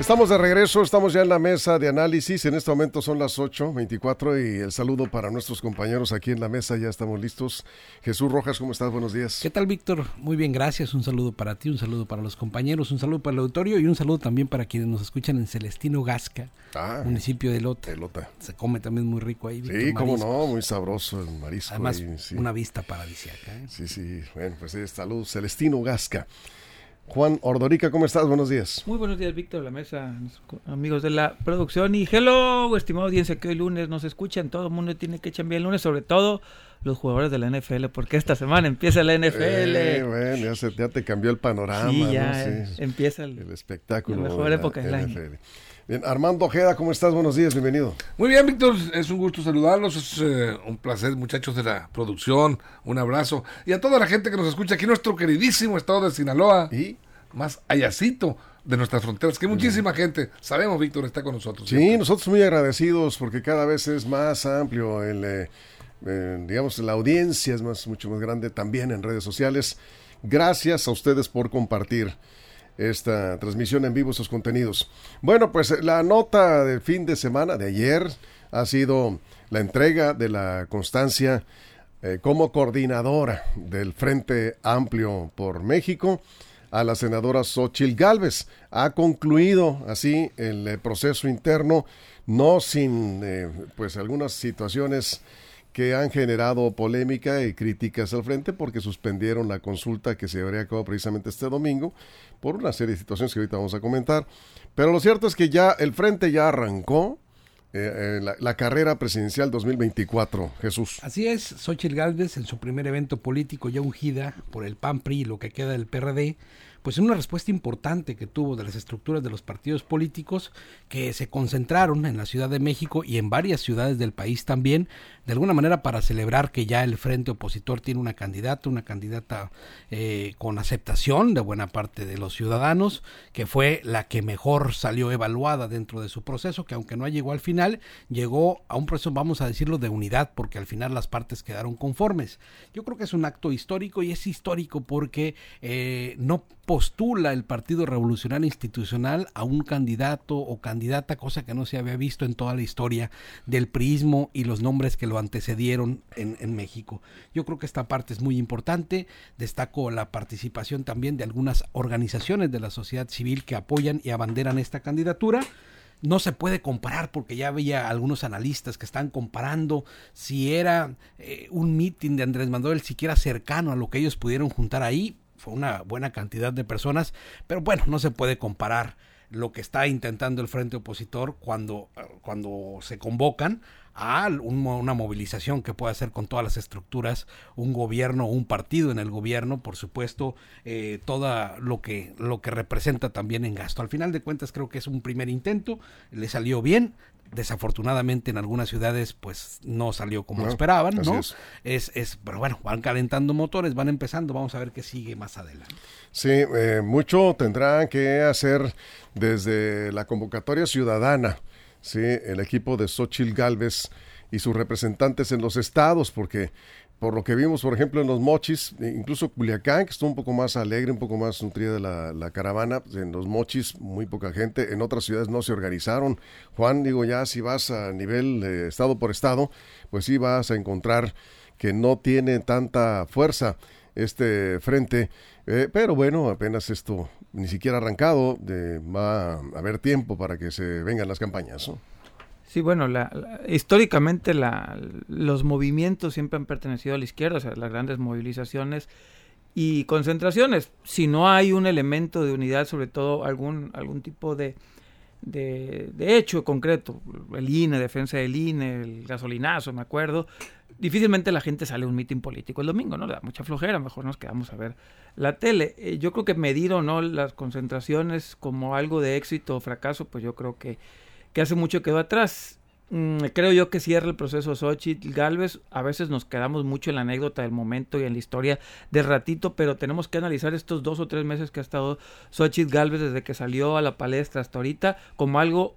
Estamos de regreso, estamos ya en la mesa de análisis. En este momento son las 8.24 y el saludo para nuestros compañeros aquí en la mesa. Ya estamos listos. Jesús Rojas, ¿cómo estás? Buenos días. ¿Qué tal, Víctor? Muy bien, gracias. Un saludo para ti, un saludo para los compañeros, un saludo para el auditorio y un saludo también para quienes nos escuchan en Celestino Gasca, Ah, municipio de Lota. Lota. Se come también muy rico ahí. Víctor, Sí, cómo mariscos. no, muy sabroso el marisco. Además, ahí, sí. una vista paradisíaca. ¿eh? sí, sí, bueno, pues sí, salud. Celestino Gasca. Juan Ordorica, ¿cómo estás? Buenos días. Muy buenos días, Víctor, la mesa, amigos de la producción. Y hello, estimado audiencia, que hoy lunes nos escuchan. Todo el mundo tiene que chambear el lunes, sobre todo los jugadores de la NFL, porque esta semana empieza la NFL. Eh, bueno, ya, se- ya te cambió el panorama, sí, ¿no? ya Sí. empieza el, El espectáculo. La mejor de época del año. NFL. Bien, Armando Ojeda, ¿cómo estás? Buenos días, bienvenido. Muy bien, Víctor, es un gusto saludarlos, es eh, un placer, muchachos de la producción, un abrazo. Y a toda la gente que nos escucha aquí en nuestro queridísimo estado de Sinaloa, Y más allácito de nuestras fronteras, que muchísima gente, sabemos, Víctor, está con nosotros. Sí, siempre. nosotros muy agradecidos porque cada vez es más amplio el, eh, eh, digamos, la audiencia es más, mucho más grande también en redes sociales. Gracias a ustedes por compartir esta transmisión en vivo, estos contenidos. Bueno, pues eh, la nota del fin de semana de ayer ha sido la entrega de la constancia eh, como coordinadora del Frente Amplio por México a la senadora Xochil Gálvez. Ha concluido así el proceso interno, no sin pues algunas situaciones que han generado polémica y críticas al frente porque suspendieron la consulta que se llevaría a precisamente este domingo por una serie de situaciones que ahorita vamos a comentar. Pero lo cierto es que ya el frente ya arrancó eh, eh, la, carrera presidencial 2024, Jesús. Así es, Xochitl Gálvez en su primer evento político ya ungida por el PAN PRI y lo que queda del PRD, pues en una respuesta importante que tuvo de las estructuras de los partidos políticos que se concentraron en la Ciudad de México y en varias ciudades del país también, de alguna manera para celebrar que ya el frente opositor tiene una candidata, una candidata eh, con aceptación de buena parte de los ciudadanos, que fue la que mejor salió evaluada dentro de su proceso, que aunque no llegó al final, llegó a un proceso, vamos a decirlo, de unidad, porque al final las partes quedaron conformes. Yo creo que es un acto histórico y es histórico porque eh, no postula el Partido Revolucionario Institucional a un candidato o candidata, cosa que no se había visto en toda la historia del priismo y los nombres que lo antecedieron en, México. Yo creo que esta parte es muy importante. Destaco la participación también de algunas organizaciones de la sociedad civil que apoyan y abanderan esta candidatura no se puede comparar porque ya había algunos analistas que están comparando si era eh, un mitin de Andrés Manuel siquiera cercano a lo que ellos pudieron juntar ahí. Fue una buena cantidad de personas, pero bueno, no se puede comparar lo que está intentando el frente opositor cuando, cuando se convocan a un- una movilización que pueda hacer con todas las estructuras, un gobierno, un partido en el gobierno, por supuesto, eh, toda lo que, lo que representa también en gasto. Al final de cuentas creo que es un primer intento, le salió bien, desafortunadamente en algunas ciudades pues no salió como esperaban, ¿no? es. Es, es, pero bueno, van calentando motores, van empezando, vamos a ver qué sigue más adelante. Sí, eh, mucho tendrán que hacer desde la convocatoria ciudadana, sí, el equipo de Xochil Gálvez y sus representantes en los estados, porque por lo que vimos, por ejemplo, en los Mochis, e incluso Culiacán, que estuvo un poco más alegre, un poco más nutrida la, la caravana, pues, en los Mochis muy poca gente, en otras ciudades no se organizaron. Juan, digo, ya si vas a nivel eh, estado por estado, pues sí vas a encontrar que no tiene tanta fuerza este frente, eh, pero bueno, apenas esto ni siquiera arrancado, de, va a haber tiempo para que se vengan las campañas. Sí, bueno, históricamente los movimientos siempre han pertenecido a la izquierda, o sea, las grandes movilizaciones y concentraciones. Si no hay un elemento de unidad, sobre todo algún, algún tipo de, de, de hecho concreto, el INE, defensa del INE, el gasolinazo, me acuerdo, difícilmente la gente sale a un mitin político el domingo, ¿no? Le da mucha flojera, mejor nos quedamos a ver la tele. Eh, yo creo que medir o no las concentraciones como algo de éxito o fracaso, pues yo creo que, que hace mucho quedó atrás. Mm, creo yo que cierra el proceso Xochitl Galvez. A veces nos quedamos mucho en la anécdota del momento y en la historia del ratito, pero tenemos que analizar estos dos o tres meses que ha estado Xochitl Galvez desde que salió a la palestra hasta ahorita como algo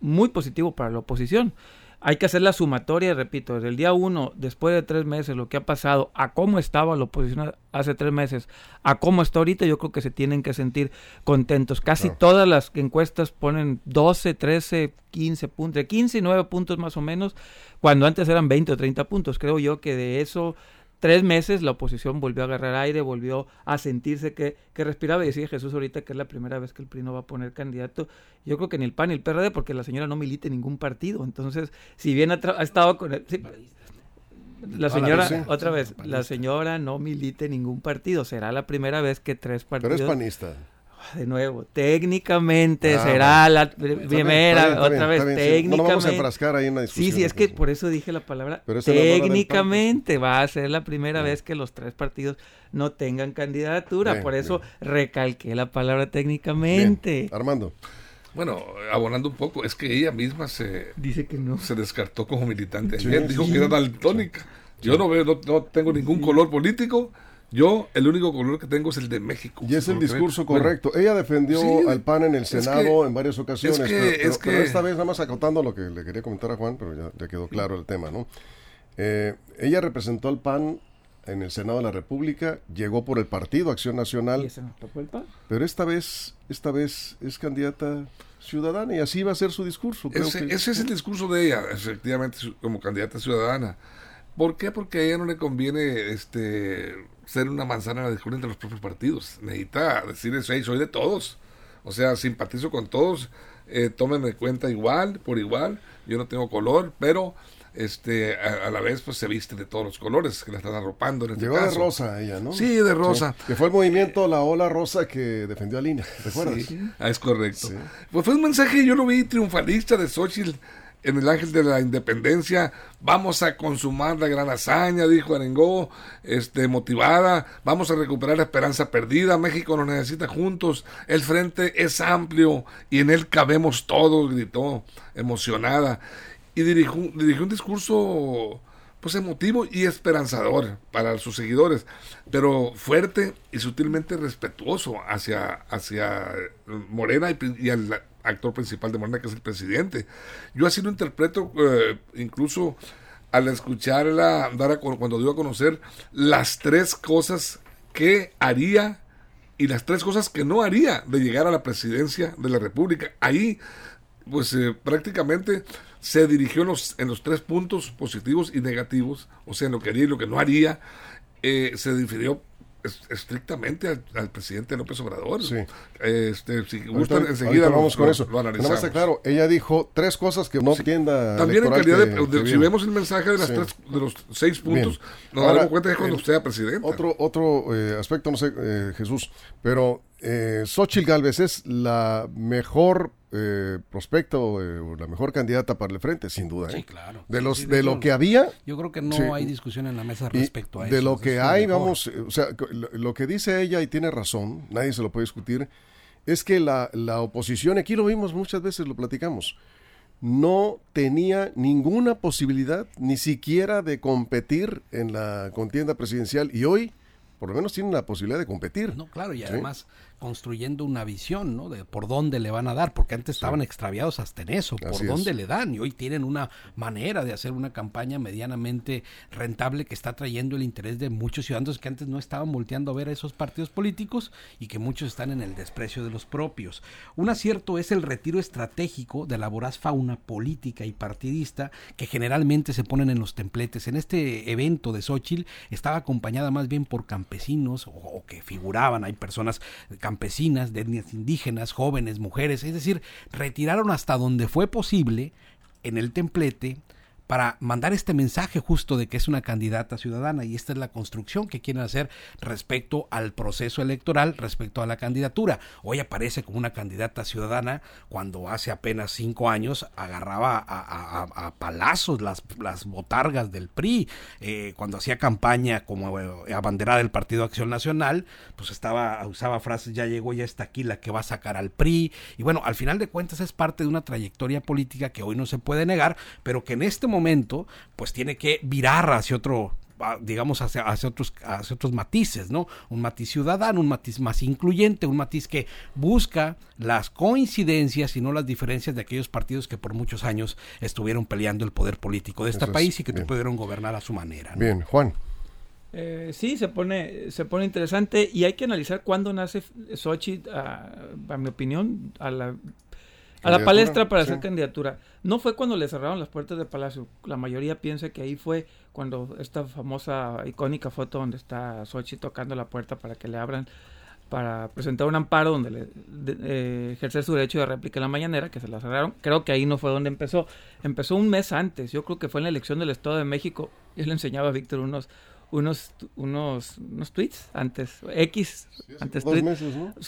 muy positivo para la oposición hay que hacer la sumatoria, repito, desde el día uno, después de tres meses, lo que ha pasado, a cómo estaba la oposición hace tres meses, a cómo está ahorita, yo creo que se tienen que sentir contentos. Casi todas las encuestas ponen 12, 13, 15 puntos, de 15 y 9 puntos más o menos, cuando antes eran 20 o 30 puntos. Creo yo que de eso tres meses la oposición volvió a agarrar aire, volvió a sentirse que, que respiraba y decía Jesús ahorita que es la primera vez que el PRI no va a poner candidato. Yo creo que ni el PAN ni el PRD porque la señora no milita en ningún partido. Entonces, si bien ha, estado con... la señora, otra vez, la señora no milita en ningún partido. Será la primera vez que tres partidos... Pero es panista de nuevo, técnicamente ah, será la primera, otra vez, técnicamente. No, vamos a enfrascar ahí en una discusión. Sí, sí, es que por eso dije la palabra técnicamente va a ser la primera vez que los tres partidos no tengan candidatura, por eso recalqué la palabra técnicamente. Armando. Bueno, abonando un poco, es que ella misma se dice que no se descartó como militante. dijo que era daltónica. Yo no veo, no tengo ningún color político yo, el único color que tengo es el de México. Y es el discurso correcto. Ella defendió al PAN en el Senado en varias ocasiones. pero, esta vez, nada más acotando lo que le quería comentar a Juan, pero ya, quedó claro el tema, ¿no? Eh, ella representó al PAN en el Senado de la República, llegó por el Partido Acción Nacional. ¿Y ese no tocó el PAN? Pero esta vez, esta vez es candidata ciudadana y así va a ser su discurso. Ese, ese es el discurso de ella, efectivamente, como candidata ciudadana. ¿Por qué? Porque a ella no le conviene este ser una manzana de discordia entre los propios partidos. Necesita decir eso, soy de todos. O sea, simpatizo con todos, eh, tómenme cuenta igual, por igual. Yo no tengo color, pero este a, la vez pues se viste de todos los colores que la están arropando en este Llegó de rosa ella, ¿no? Sí, de rosa. Que fue el movimiento La Ola Rosa que defendió a Lina, ¿te acuerdas? Sí, ah, es correcto. Pues fue un mensaje, yo lo vi triunfalista de Xochitl en el Ángel de la Independencia, vamos a consumar la gran hazaña, dijo Arengó, este, motivada, vamos a recuperar la esperanza perdida, México nos necesita juntos, el frente es amplio y en él cabemos todos, gritó, emocionada, y dirigió, un discurso pues emotivo y esperanzador para sus seguidores, pero fuerte y sutilmente respetuoso hacia, hacia Morena y, y al actor principal de Morena, que es el presidente. Yo así lo interpreto, eh, incluso al escucharla dar cuando dio a conocer las tres cosas que haría y las tres cosas que no haría de llegar a la presidencia de la República. Ahí, pues eh, prácticamente se dirigió en los, en los tres puntos positivos y negativos, o sea, en lo que haría y lo que no haría. Eh, se difirió estrictamente al, presidente López Obrador. Sí. Este, si gustan, enseguida vamos con eso. Lo analizamos. claro, ella dijo tres cosas que no entienda. También en calidad de, si vemos el mensaje de, las tres, de los seis puntos, nos damos cuenta que cuando usted sea presidente. Otro, otro eh, aspecto, no sé, eh, Jesús, pero eh, Xochitl Galvez es la mejor eh, prospecto, eh, la mejor candidata para el frente, sin duda. Sí, ¿eh? claro. De, los, de lo que había. Yo creo que no hay discusión en la mesa respecto a eso. De lo que hay, vamos, o sea, lo, que dice ella y tiene razón, nadie se lo puede discutir, es que la, la oposición, aquí lo vimos muchas veces, lo platicamos, no tenía ninguna posibilidad ni siquiera de competir en la contienda presidencial y hoy por lo menos tiene la posibilidad de competir. No, claro, y además construyendo una visión, ¿no? De por dónde le van a dar, porque antes estaban extraviados hasta en eso, por dónde le dan, y hoy tienen una manera de hacer una campaña medianamente rentable que está trayendo el interés de muchos ciudadanos que antes no estaban volteando a ver a esos partidos políticos y que muchos están en el desprecio de los propios. Un acierto es el retiro estratégico de la voraz fauna política y partidista que generalmente se ponen en los templetes. En este evento de Xochitl estaba acompañada más bien por campesinos o, que figuraban, hay personas campesinas, de etnias indígenas, jóvenes, mujeres, es decir, retiraron hasta donde fue posible en el templete para mandar este mensaje justo de que es una candidata ciudadana y esta es la construcción que quieren hacer respecto al proceso electoral, respecto a la candidatura. Hoy aparece como una candidata ciudadana cuando hace apenas cinco años agarraba a, palazos las, las botargas del PRI, eh, cuando hacía campaña como eh, abanderada del Partido Acción Nacional, pues estaba, usaba frases, ya llegó, ya está aquí la que va a sacar al PRI, y bueno, al final de cuentas es parte de una trayectoria política que hoy no se puede negar, pero que en este momento pues tiene que virar hacia otro digamos hacia, hacia, otros hacia otros matices, ¿no? Un matiz ciudadano, un matiz más incluyente, un matiz que busca las coincidencias y no las diferencias de aquellos partidos que por muchos años estuvieron peleando el poder político de este país y que pudieron gobernar a su manera. Bien, Juan. Eh, sí, se pone, se pone interesante y hay que analizar cuándo nace Sochi, a, a mi opinión, a la a la palestra para hacer candidatura. No fue cuando le cerraron las puertas del Palacio. La mayoría piensa que ahí fue cuando esta famosa, icónica foto donde está Sochi tocando la puerta para que le abran, para presentar un amparo donde le eh, ejercer su derecho de réplica en la mañanera, que se la cerraron. Creo que ahí no fue donde empezó. Empezó un mes antes. Yo creo que fue en la elección del Estado de México. Yo le enseñaba a Víctor unos unos, unos, unos tweets antes, X, antes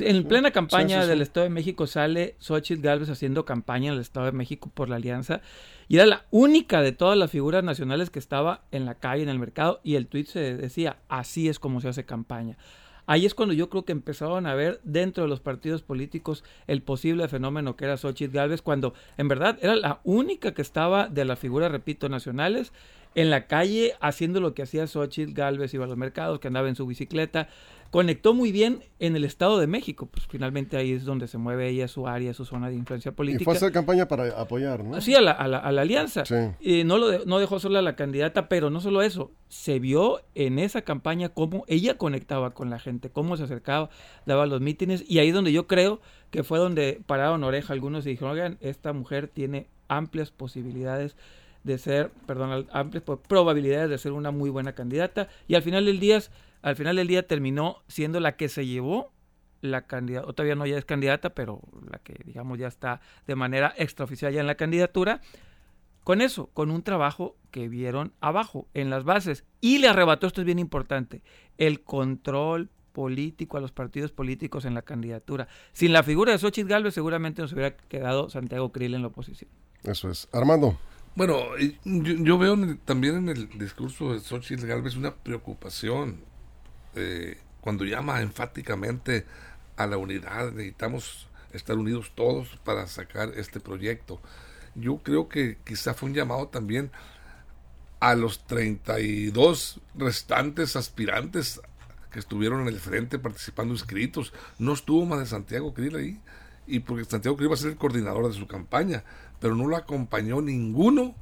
En plena campaña del Estado de México sale Xochitl Galvez haciendo campaña en el Estado de México por la alianza y era la única de todas las figuras nacionales que estaba en la calle, en el mercado y el tweet se decía, así es como se hace campaña. Ahí es cuando yo creo que empezaron a ver dentro de los partidos políticos el posible fenómeno que era Xochitl Galvez, cuando en verdad era la única que estaba de las figuras, repito, nacionales en la calle haciendo lo que hacía Xochitl Galvez, iba a los mercados, que andaba en su bicicleta. Conectó muy bien en el Estado de México, pues finalmente ahí es donde se mueve ella, su área, su zona de influencia política. Y fue a hacer campaña para apoyar, ¿no? Sí, a la, a la, alianza. Y no, lo no dejó sola la candidata, pero no solo eso, se vio en esa campaña cómo ella conectaba con la gente, cómo se acercaba, daba los mítines, y ahí es donde yo creo que fue donde pararon oreja algunos y dijeron, oigan, esta mujer tiene amplias posibilidades de ser, perdón, amplias probabilidades de ser una muy buena candidata y al final del día, al final del día terminó siendo la que se llevó la candidata, todavía no ya es candidata, pero la que digamos ya está de manera extraoficial ya en la candidatura, con eso, con un trabajo que vieron abajo, en las bases, y le arrebató, esto es bien importante, el control político a los partidos políticos en la candidatura. Sin la figura de Xochitl Galvez seguramente nos hubiera quedado Santiago Krill en la oposición. Eso es. Armando. Bueno, yo, veo también en el discurso de Xochitl Galvez una preocupación eh, cuando llama enfáticamente a la unidad, necesitamos estar unidos todos para sacar este proyecto. Yo creo que quizá fue un llamado también a los 32 restantes aspirantes que estuvieron en el frente participando inscritos. No estuvo más de Santiago Krill ahí, y porque Santiago Krill va a ser el coordinador de su campaña pero no lo acompañó ninguno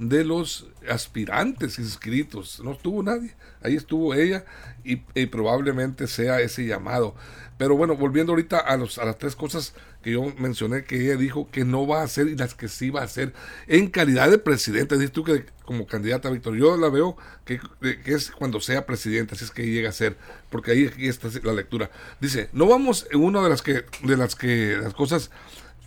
de los aspirantes inscritos. No estuvo nadie. Ahí estuvo ella y, probablemente sea ese llamado. Pero bueno, volviendo ahorita a, los, a las tres cosas que yo mencioné que ella dijo que no va a hacer y las que sí va a hacer en calidad de presidenta. Dices tú que como candidata, Víctor, yo la veo que, es cuando sea presidenta, así es que llega a ser, porque ahí, está la lectura. Dice, no vamos en una de las que, de las que, las cosas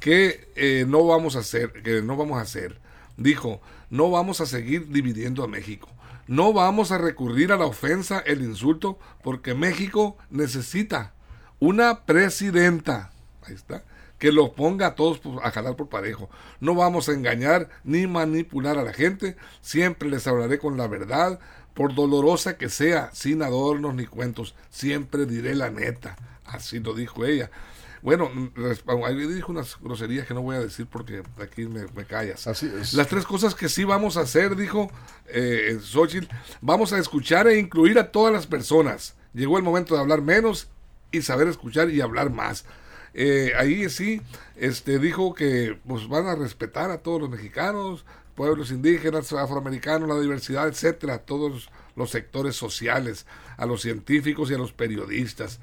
que eh, no vamos a hacer, que no vamos a hacer. Dijo, no vamos a seguir dividiendo a México. No vamos a recurrir a la ofensa, el insulto, porque México necesita una presidenta. Ahí está. Que lo ponga a todos a jalar por parejo. No vamos a engañar ni manipular a la gente. Siempre les hablaré con la verdad, por dolorosa que sea, sin adornos ni cuentos. Siempre diré la neta. Así lo dijo ella. Bueno, ahí dijo unas groserías que no voy a decir porque aquí me, callas. Así es. Las tres cosas que sí vamos a hacer, dijo eh, Xochitl, vamos a escuchar e incluir a todas las personas. Llegó el momento de hablar menos y saber escuchar y hablar más. Eh, ahí sí, este dijo que pues van a respetar a todos los mexicanos, pueblos indígenas, afroamericanos, la diversidad, etcétera, todos los sectores sociales, a los científicos y a los periodistas.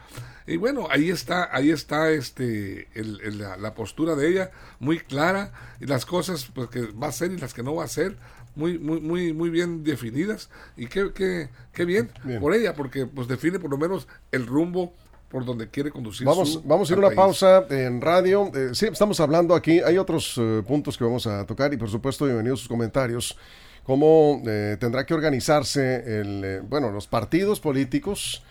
Y bueno, ahí está, ahí está este, la, postura de ella muy clara y las cosas pues, que va a hacer y las que no va a hacer muy, muy, muy, muy bien definidas. Y qué, qué, qué bien, por ella, porque pues define por lo menos el rumbo por donde quiere conducir. Vamos, vamos a ir a una pausa en radio. Eh, sí, estamos hablando aquí. Hay otros eh, puntos que vamos a tocar y por supuesto bienvenidos sus comentarios cómo eh, tendrá que organizarse el, eh, bueno, los partidos políticos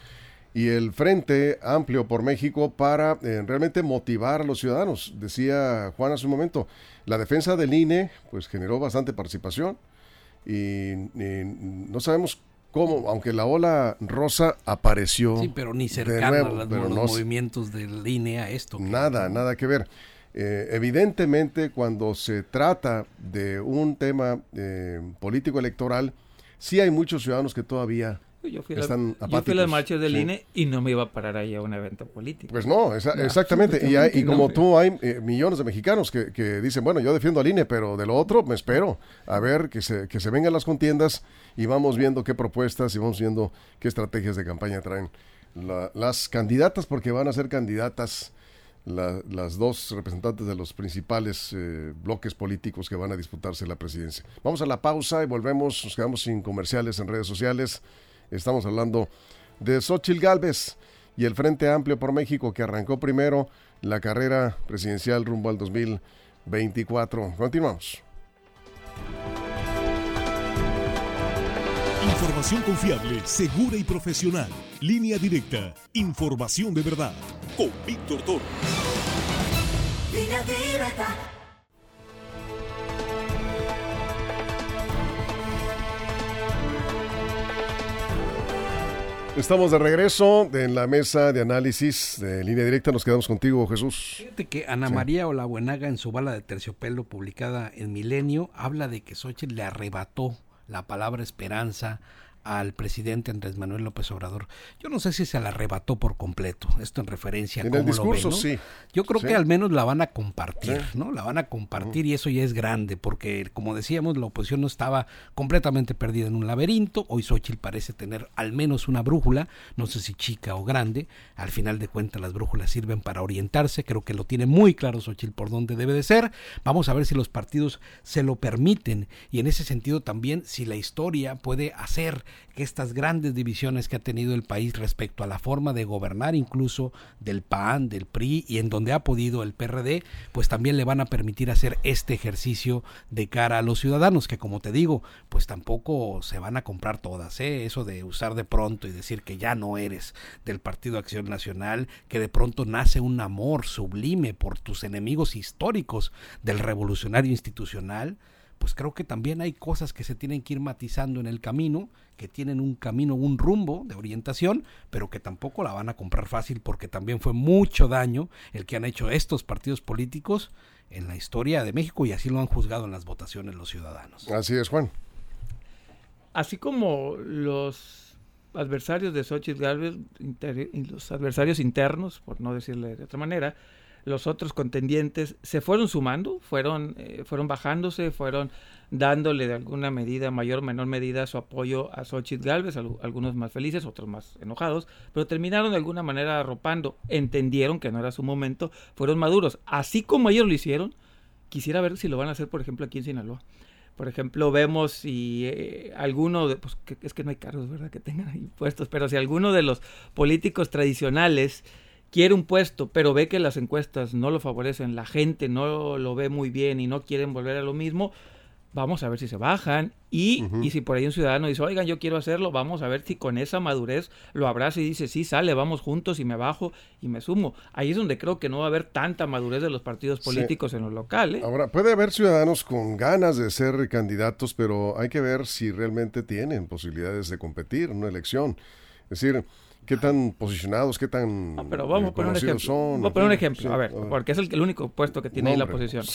y el Frente Amplio por México para eh, realmente motivar a los ciudadanos. Decía Juan hace un momento, la defensa del INE pues generó bastante participación y, no sabemos cómo, aunque la ola rosa apareció. Sí, pero ni cercana a los, movimientos del INE a esto. Nada, nada que ver. Eh, evidentemente, cuando se trata de un tema eh, político electoral, sí hay muchos ciudadanos que todavía yo fui, están la, yo fui a las marchas del INE y no me iba a parar ahí a un evento político. Pues no, exactamente. Y, como tú, hay eh, millones de mexicanos que, que, dicen, bueno, yo defiendo al INE, pero de lo otro me espero a ver que se, que se vengan las contiendas y vamos viendo qué propuestas y vamos viendo qué estrategias de campaña traen las candidatas, porque van a ser candidatas las dos representantes de los principales eh, bloques políticos que van a disputarse la presidencia. Vamos a la pausa y volvemos, nos quedamos sin comerciales en redes sociales. Estamos hablando de Xochil Gálvez y el Frente Amplio por México que arrancó primero la carrera presidencial rumbo al 2024. Continuamos. Información confiable, segura y profesional. Línea directa. Información de verdad. Con Víctor Toro. Línea directa. Estamos de regreso en la mesa de análisis de línea directa. Nos quedamos contigo, Jesús. Fíjate que Ana María Olabuenaga, en su bala de terciopelo publicada en Milenio, habla de que Xochitl le arrebató la palabra esperanza al presidente Andrés Manuel López Obrador. Yo no sé si se la arrebató por completo, esto en referencia a en el discurso, sí. Yo creo que al menos la van a compartir, ¿no? La van a compartir y eso ya es grande, porque como decíamos, la oposición no estaba completamente perdida en un laberinto. Hoy Xochitl parece tener al menos una brújula, no sé si chica o grande. Al final de cuentas, las brújulas sirven para orientarse. Creo que lo tiene muy claro Xochitl por dónde debe de ser. Vamos a ver si los partidos se lo permiten y en ese sentido también si la historia puede hacer que estas grandes divisiones que ha tenido el país respecto a la forma de gobernar incluso del PAN, del PRI y en donde ha podido el PRD, pues también le van a permitir hacer este ejercicio de cara a los ciudadanos, que como te digo, pues tampoco se van a comprar todas, ¿eh? eso de usar de pronto y decir que ya no eres del Partido Acción Nacional, que de pronto nace un amor sublime por tus enemigos históricos del revolucionario institucional, pues creo que también hay cosas que se tienen que ir matizando en el camino, que tienen un camino, un rumbo de orientación, pero que tampoco la van a comprar fácil porque también fue mucho daño el que han hecho estos partidos políticos en la historia de México y así lo han juzgado en las votaciones los ciudadanos. Así es, Juan. Así como los adversarios de Xochitl Gálvez, los adversarios internos, por no decirle de otra manera, los otros contendientes se fueron sumando, fueron, eh, fueron bajándose, fueron dándole de alguna medida, mayor o menor medida, su apoyo a Xochitl Galvez, algunos más felices, otros más enojados, pero terminaron de alguna manera arropando, entendieron que no era su momento, fueron maduros. Así como ellos lo hicieron, quisiera ver si lo van a hacer, por ejemplo, aquí en Sinaloa. Por ejemplo, vemos si eh, alguno, de, pues es que no hay cargos, ¿verdad?, que tengan impuestos, pero si alguno de los políticos tradicionales quiere un puesto, pero ve que las encuestas no lo favorecen, la gente no lo ve muy bien y no quieren volver a lo mismo, vamos a ver si se bajan. Y, y si por ahí un ciudadano dice, oigan, yo quiero hacerlo, vamos a ver si con esa madurez lo abraza y dice, sí, sale, vamos juntos y me bajo y me sumo. Ahí es donde creo que no va a haber tanta madurez de los partidos políticos en lo local. ¿eh? Ahora, puede haber ciudadanos con ganas de ser candidatos, pero hay que ver si realmente tienen posibilidades de competir en una elección. Es decir, qué tan posicionados, qué tan pero vamos a poner un ejemplo. son. Vamos a poner un ejemplo, a ver, porque es el, único puesto que tiene ahí la posición.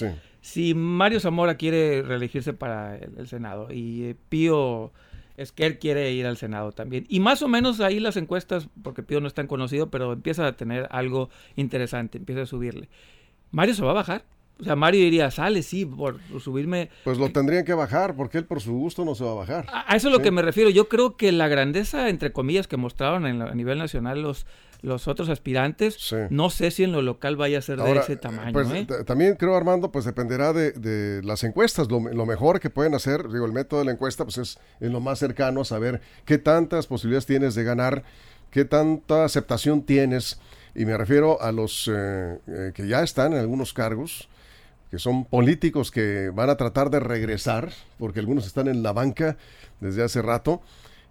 Si Mario Zamora quiere reelegirse para el, Senado y eh, Pío Esquer quiere ir al Senado también, y más o menos ahí las encuestas, porque Pío no es tan conocido, pero empieza a tener algo interesante, empieza a subirle. Mario se va a bajar, o sea, Mario diría, sale, sí, por, subirme. Pues lo tendrían que bajar, porque él por su gusto no se va a bajar. A, eso es lo que me refiero. Yo creo que la grandeza, entre comillas, que mostraron en a nivel nacional los, los otros aspirantes, no sé si en lo local vaya a ser de ese tamaño. Pues, ¿eh? También creo, Armando, pues dependerá de, las encuestas. Lo, mejor que pueden hacer, digo, el método de la encuesta, pues es en lo más cercano a saber qué tantas posibilidades tienes de ganar, qué tanta aceptación tienes. Y me refiero a los eh, eh, que ya están en algunos cargos que son políticos que van a tratar de regresar, porque algunos están en la banca desde hace rato,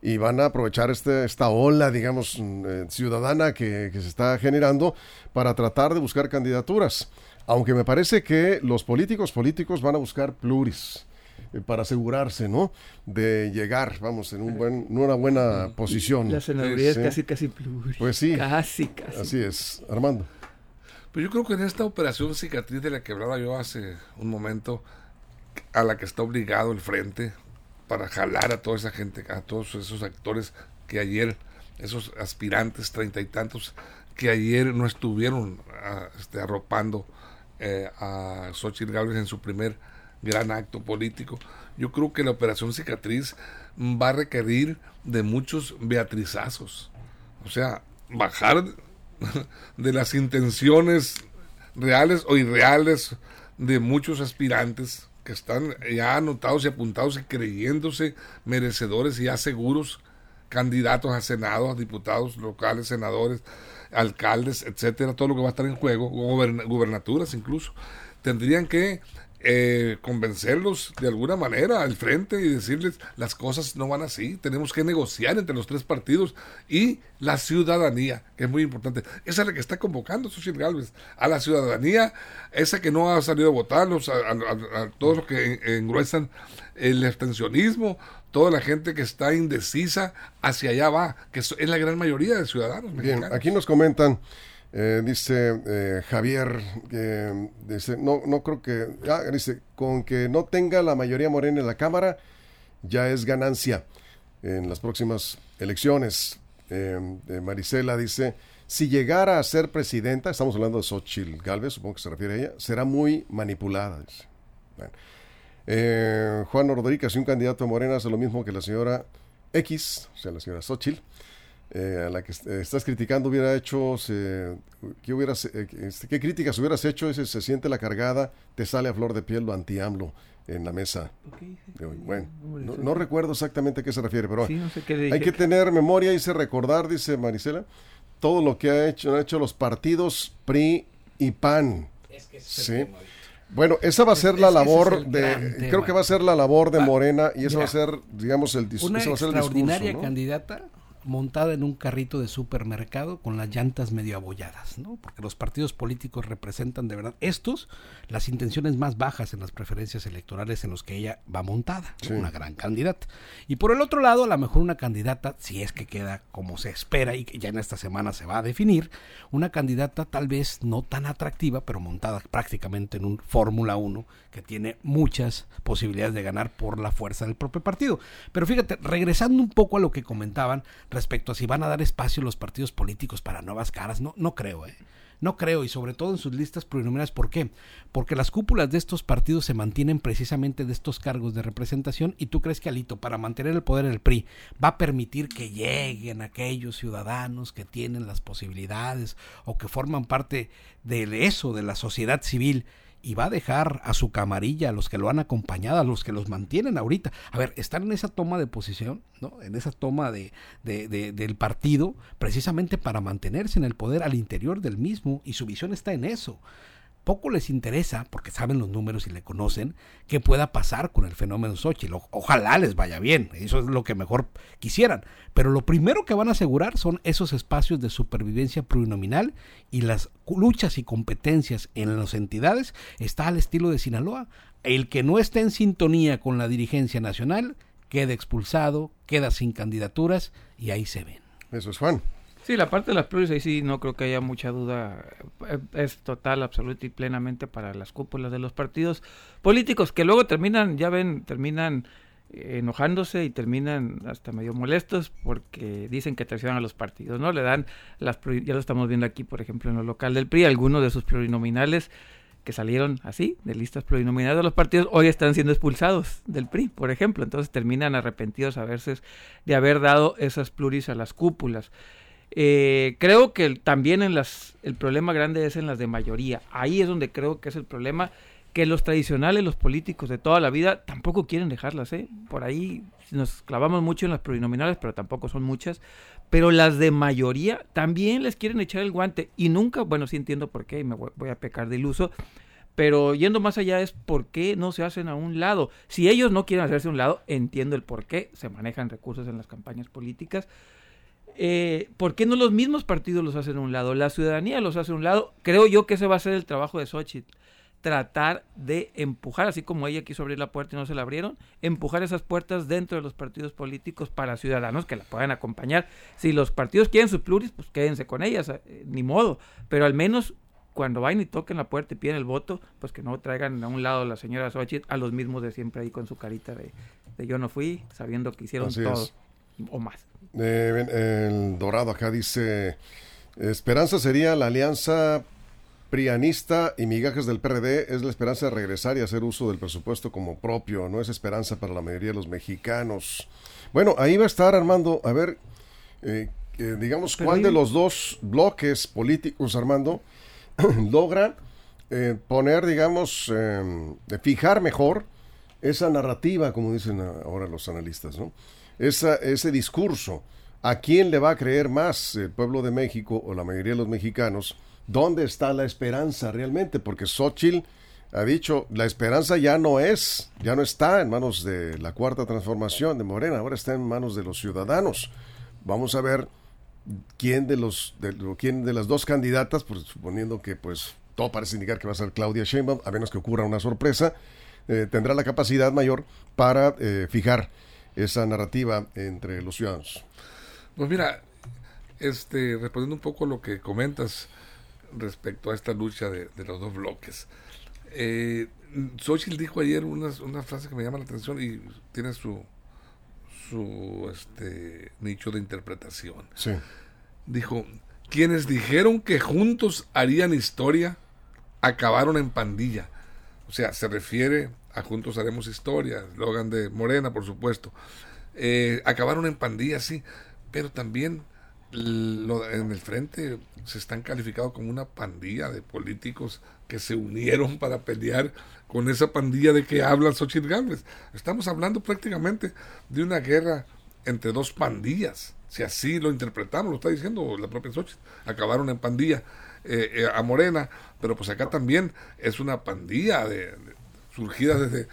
y van a aprovechar este, esta ola, digamos, mm, eh, ciudadana que, que se está generando para tratar de buscar candidaturas. Aunque me parece que los políticos políticos van a buscar pluris eh, para asegurarse, ¿no? De llegar, vamos, en un buen, en una buena posición. La senaduría es casi, casi pluris. Pues sí. Casi, casi. Así es. Armando. Pero yo creo que en esta operación cicatriz de la que hablaba yo hace un momento, a la que está obligado el frente para jalar a toda esa gente, a todos esos actores que ayer, esos aspirantes treinta y tantos, que ayer no estuvieron ah, este, arropando eh, a Xochitl Gálvez en su primer gran acto político. Yo creo que la operación cicatriz va a requerir de muchos beatrizazos. O sea, bajar de las intenciones reales o irreales de muchos aspirantes que están ya anotados y apuntados y creyéndose merecedores y ya seguros candidatos a Senado, a diputados locales, senadores, alcaldes, etcétera, todo lo que va a estar en juego, gubernaturas incluso, tendrían que eh, convencerlos de alguna manera al frente y decirles las cosas no van así, tenemos que negociar entre los tres partidos y la ciudadanía, que es muy importante. Esa es la que está convocando Xochitl Galvez, a la ciudadanía, esa que no ha salido a votar, a, todos los que engruesan el abstencionismo, toda la gente que está indecisa, hacia allá va, que es la gran mayoría de ciudadanos Bien, aquí nos comentan eh, dice eh, Javier, dice, no, no creo que, ah, dice, con que no tenga la mayoría morena en la Cámara, ya es ganancia en las próximas elecciones. Eh, Marisela dice, si llegara a ser presidenta, estamos hablando de Xochitl Galvez, supongo que se refiere a ella, será muy manipulada. Juan Rodríguez, si un candidato de Morena hace lo mismo que la señora X, o sea, la señora Xochitl, eh, a la que estás criticando hubiera hecho, ¿qué, hubieras, eh, este, ¿qué críticas hubieras hecho? Ese se siente la cargada, te sale a flor de piel lo anti-AMLO en la mesa. Bueno, no, recuerdo exactamente a qué se refiere, pero hay que tener memoria y se recordar, dice Marisela, todo lo que ha hecho, han hecho los partidos PRI y PAN. sí. Bueno, esa va a ser la labor de, creo que va a ser la labor de Morena y eso va a ser, digamos, el, discurso. Una extraordinaria candidata montada en un carrito de supermercado con las llantas medio abolladas, ¿no? Porque los partidos políticos representan de verdad estos las intenciones más bajas en las preferencias electorales en los que ella va montada, una gran candidata. Y por el otro lado, a lo mejor una candidata, si es que queda como se espera y que ya en esta semana se va a definir, una candidata tal vez no tan atractiva, pero montada prácticamente en un Fórmula 1 que tiene muchas posibilidades de ganar por la fuerza del propio partido. Pero fíjate, regresando un poco a lo que comentaban, respecto a si van a dar espacio los partidos políticos para nuevas caras. No, no creo, ¿eh? No creo, y sobre todo en sus listas plurinominales. ¿Por qué? Porque las cúpulas de estos partidos se mantienen precisamente de estos cargos de representación y tú crees que Alito, para mantener el poder en el PRI, va a permitir que lleguen aquellos ciudadanos que tienen las posibilidades o que forman parte de eso, de la sociedad civil, y va a dejar a su camarilla, a los que lo han acompañado, a los que los mantienen ahorita. A ver, están en esa toma de posición, ¿no? En esa toma de, de, del partido, precisamente para mantenerse en el poder al interior del mismo, y su visión está en eso poco les interesa, porque saben los números y le conocen, qué pueda pasar con el fenómeno Xochitl. ojalá les vaya bien, eso es lo que mejor quisieran. Pero lo primero que van a asegurar son esos espacios de supervivencia plurinominal y las luchas y competencias en las entidades está al estilo de Sinaloa. El que no esté en sintonía con la dirigencia nacional queda expulsado, queda sin candidaturas y ahí se ven. Eso es Juan. Sí, la parte de las pluris ahí sí no creo que haya mucha duda. Eh, es total, absoluta y plenamente para las cúpulas de los partidos políticos que luego terminan, ya ven, terminan eh, enojándose y terminan hasta medio molestos porque dicen que traicionan a los partidos, ¿no? Le dan las ya lo estamos viendo aquí, por ejemplo, en lo local del PRI, algunos de sus plurinominales que salieron así, de listas plurinominales de los partidos, hoy están siendo expulsados del PRI, por ejemplo. Entonces terminan arrepentidos a veces de haber dado esas pluris a las cúpulas. Eh, creo que también en las, el problema grande es en las de mayoría. Ahí es donde creo que es el problema que los tradicionales, los políticos de toda la vida, tampoco quieren dejarlas. ¿eh? Por ahí nos clavamos mucho en las plurinominales, pero tampoco son muchas. Pero las de mayoría también les quieren echar el guante. Y nunca, bueno, sí entiendo por qué, y me voy, a pecar de iluso, Pero yendo más allá es por qué no se hacen a un lado. Si ellos no quieren hacerse a un lado, entiendo el por qué se manejan recursos en las campañas políticas. Eh, ¿Por qué no los mismos partidos los hacen a un lado? La ciudadanía los hace a un lado. Creo yo que ese va a ser el trabajo de Xochitl. Tratar de empujar, así como ella quiso abrir la puerta y no se la abrieron, empujar esas puertas dentro de los partidos políticos para ciudadanos que la puedan acompañar. Si los partidos quieren sus pluris, pues quédense con ellas, eh, ni modo. Pero al menos cuando vayan y toquen la puerta y piden el voto, pues que no traigan a un lado la señora Xochitl a los mismos de siempre ahí con su carita de, yo no fui, sabiendo que hicieron todo o más. Eh, el Dorado acá dice, Esperanza sería la alianza prianista y migajes del PRD, es la esperanza de regresar y hacer uso del presupuesto como propio, no es esperanza para la mayoría de los mexicanos. Bueno, ahí va a estar Armando, a ver, eh, digamos, cuál de los dos bloques políticos, Armando, logra eh, poner, digamos, eh, fijar mejor esa narrativa, como dicen ahora los analistas, ¿no? Esa, ese discurso. ¿A quién le va a creer más el pueblo de México o la mayoría de los mexicanos? ¿Dónde está la esperanza realmente? Porque Xochitl ha dicho, la esperanza ya no es, ya no está en manos de la cuarta transformación de Morena, ahora está en manos de los ciudadanos. Vamos a ver quién de los de, quién de las dos candidatas, pues, suponiendo que pues todo parece indicar que va a ser Claudia Sheinbaum, a menos que ocurra una sorpresa, eh, tendrá la capacidad mayor para eh, fijar esa narrativa entre los ciudadanos. Pues mira, este respondiendo un poco a lo que comentas respecto a esta lucha de, los dos bloques. Eh, Xochitl dijo ayer una, una frase que me llama la atención y tiene su, su este, nicho de interpretación. Dijo, quienes dijeron que juntos harían historia, acabaron en pandilla. Sea, se refiere a Juntos Haremos Historia, eslogan de Morena, por supuesto. Eh, acabaron en pandilla, sí, pero también en el frente se están calificados como una pandilla de políticos que se unieron para pelear con esa pandilla de que habla Xochitl Gálvez. Estamos hablando prácticamente de una guerra entre dos pandillas, si así lo interpretamos, lo está diciendo la propia Xochitl. Acabaron en pandilla eh, eh, a Morena, pero pues acá también es una pandilla de surgida desde,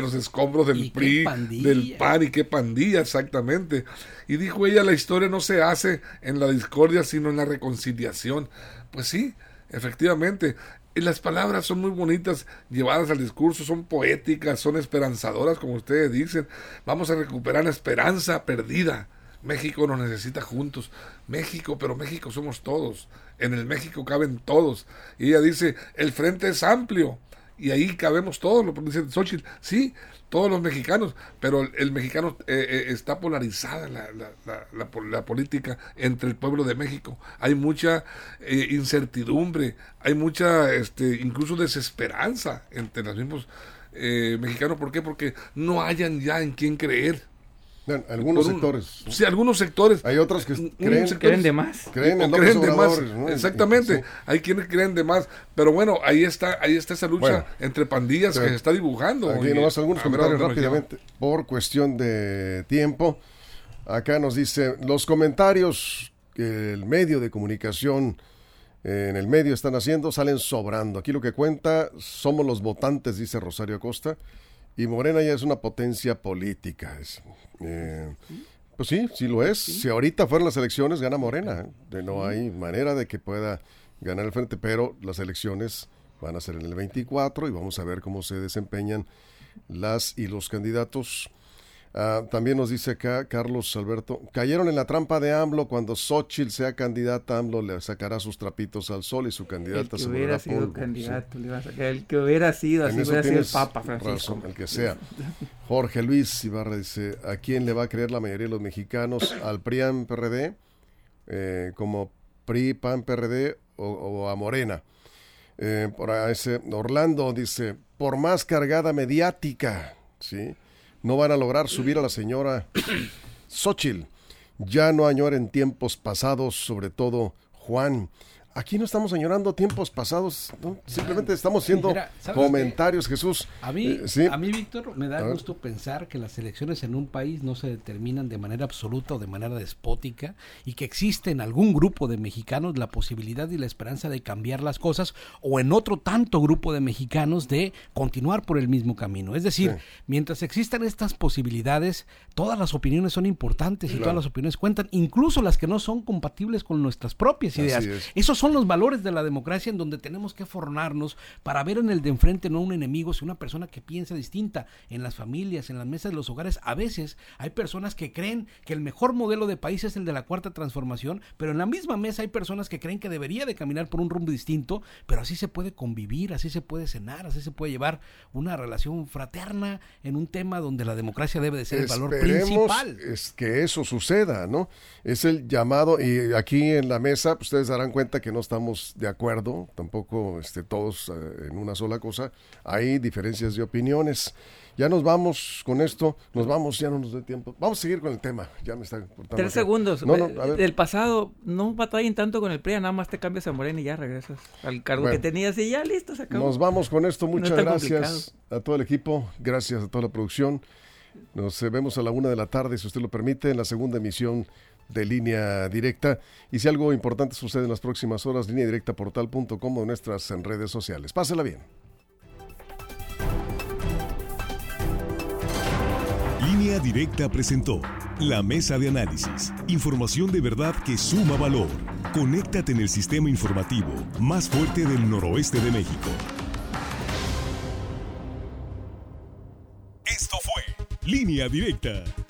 los escombros del PRI, del PAN y qué pandilla exactamente. Y dijo ella, la historia no se hace en la discordia, sino en la reconciliación. Pues sí, efectivamente. Y las palabras son muy bonitas, llevadas al discurso, son poéticas, son esperanzadoras, como ustedes dicen. Vamos a recuperar la esperanza perdida. México nos necesita juntos. México, pero México somos todos. En el México caben todos. Y ella dice, el frente es amplio y ahí cabemos todos, lo dice Xochitl, sí, todos los mexicanos, pero el, mexicano eh, eh, está polarizada la, la, la, política entre el pueblo de México. Hay mucha eh, incertidumbre, hay mucha, este, incluso desesperanza entre los mismos mexicanos. ¿Por qué? Porque no hayan ya en quién creer algunos sectores. Sí, algunos sectores. Hay otros que creen, creen de más. Creen, en creen de más. Exactamente. Hay quienes creen de más. Pero bueno, ahí está, ahí está esa lucha entre pandillas que se está dibujando. Aquí nomás algunos comentarios rápidamente. Por cuestión de tiempo. Acá nos dice, los comentarios que el medio de comunicación eh, en el medio están haciendo salen sobrando. Aquí lo que cuenta somos los votantes, dice Rosario Costa. Y Morena ya es una potencia política. Eh, pues sí, sí lo es. Si ahorita fueron las elecciones, gana Morena. ¿eh? No hay manera de que pueda ganar el frente, pero las elecciones van a ser en el 24 y vamos a ver cómo se desempeñan las y los candidatos Ah, también nos dice acá Carlos Alberto, cayeron en la trampa de AMLO cuando Xochitl sea candidata, AMLO le sacará sus trapitos al sol y su candidata el que hubiera sido candidato, sacar, el que hubiera sido, así hubiera sido el Papa Francisco. el que sea. Jorge Luis Ibarra dice, ¿a quién le va a creer la mayoría de los mexicanos? ¿Al PRIAN PRD? Eh, como PRI, PAN, PRD o, a Morena. Eh, por ese Orlando dice, por más cargada mediática, ¿sí? No van a lograr subir a la señora Xochitl. Ya no añoren tiempos pasados, sobre todo Juan. Aquí no estamos añorando tiempos pasados, simplemente estamos haciendo comentarios, Jesús. A mí, eh, a mí, Víctor, me da gusto pensar que las elecciones en un país no se determinan de manera absoluta o de manera despótica y que existe en algún grupo de mexicanos la posibilidad y la esperanza de cambiar las cosas o en otro tanto grupo de mexicanos de continuar por el mismo camino. Es decir, mientras existan estas posibilidades, todas las opiniones son importantes y todas las opiniones cuentan, incluso las que no son compatibles con nuestras propias ideas. Esos son los valores de la democracia en donde tenemos que formarnos para ver en el de enfrente no un enemigo, sino una persona que piensa distinta. En las familias, en las mesas de los hogares, a veces hay personas que creen que el mejor modelo de país es el de la cuarta transformación, pero en la misma mesa hay personas que creen que debería de caminar por un rumbo distinto, pero así se puede convivir, así se puede cenar, así se puede llevar una relación fraterna en un tema donde la democracia debe de ser el valor principal. Es que eso suceda, ¿no? Es el llamado, y aquí en la mesa pues, ustedes darán cuenta que no estamos de acuerdo, tampoco este, todos eh, en una sola cosa, hay diferencias de opiniones. Ya nos vamos con esto, nos vamos, ya no nos da tiempo. Vamos a seguir con el tema, ya me está cortando. Tres segundos. No, no, Del pasado, no batallen tanto con el PRI, nada más te cambias a Morena y ya regresas al cargo que tenías y ya listo, se acabó. Nos vamos con esto, muchas gracias a todo el equipo, gracias a toda la producción. Nos vemos a la una de la tarde, si usted lo permite, en la segunda emisión de línea directa. Y si algo importante sucede en las próximas horas, línea directa portal.com o nuestras redes sociales. Pásela bien. Línea Directa presentó la mesa de análisis. Información de verdad que suma valor. Conéctate en el sistema informativo más fuerte del noroeste de México. Esto fue Línea Directa